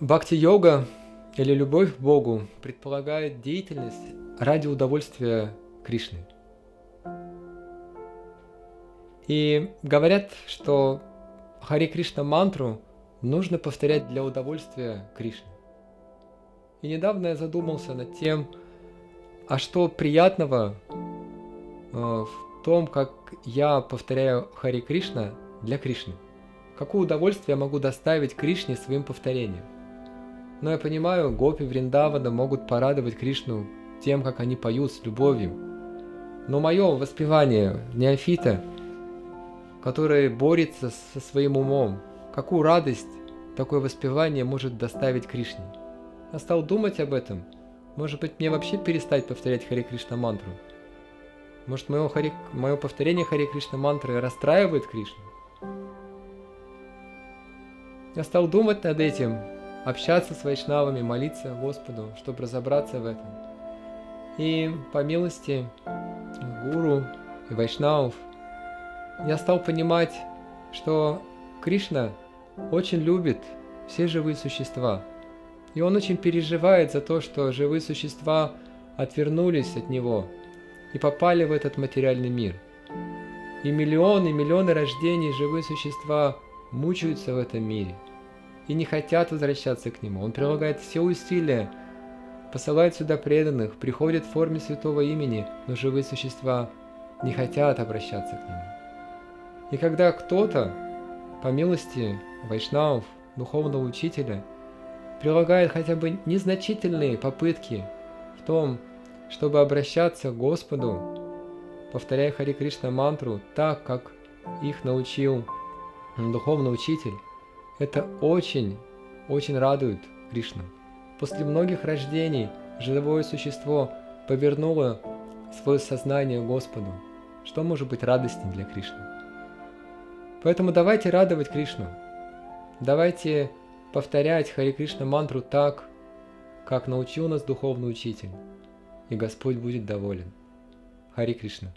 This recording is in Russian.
Бхакти-йога или любовь к Богу предполагает деятельность ради удовольствия Кришны. И говорят, что Хари Кришна мантру нужно повторять для удовольствия Кришны. И недавно я задумался над тем, а что приятного э, в том, как я повторяю Хари Кришна для Кришны. Какое удовольствие я могу доставить Кришне своим повторением. Но я понимаю, гопи Вриндавана могут порадовать Кришну тем, как они поют с любовью. Но мое воспевание неофита, который борется со своим умом, какую радость такое воспевание может доставить Кришне. Я стал думать об этом. Может быть, мне вообще перестать повторять Хари Кришна мантру? Может, мое, Хари... мое повторение Хари Кришна мантры расстраивает Кришну? Я стал думать над этим, общаться с вайшнавами, молиться Господу, чтобы разобраться в этом. И по милости гуру и вайшнавов я стал понимать, что Кришна очень любит все живые существа. И он очень переживает за то, что живые существа отвернулись от него и попали в этот материальный мир. И миллионы, миллионы рождений живые существа мучаются в этом мире и не хотят возвращаться к нему. Он прилагает все усилия, посылает сюда преданных, приходит в форме святого имени, но живые существа не хотят обращаться к нему. И когда кто-то, по милости вайшнавов, духовного учителя, прилагает хотя бы незначительные попытки в том, чтобы обращаться к Господу, повторяя Хари Кришна мантру так, как их научил духовный учитель, это очень, очень радует Кришну. После многих рождений живое существо повернуло свое сознание Господу. Что может быть радостнее для Кришны? Поэтому давайте радовать Кришну. Давайте повторять Хари Кришна мантру так, как научил нас духовный учитель, и Господь будет доволен. Хари Кришна.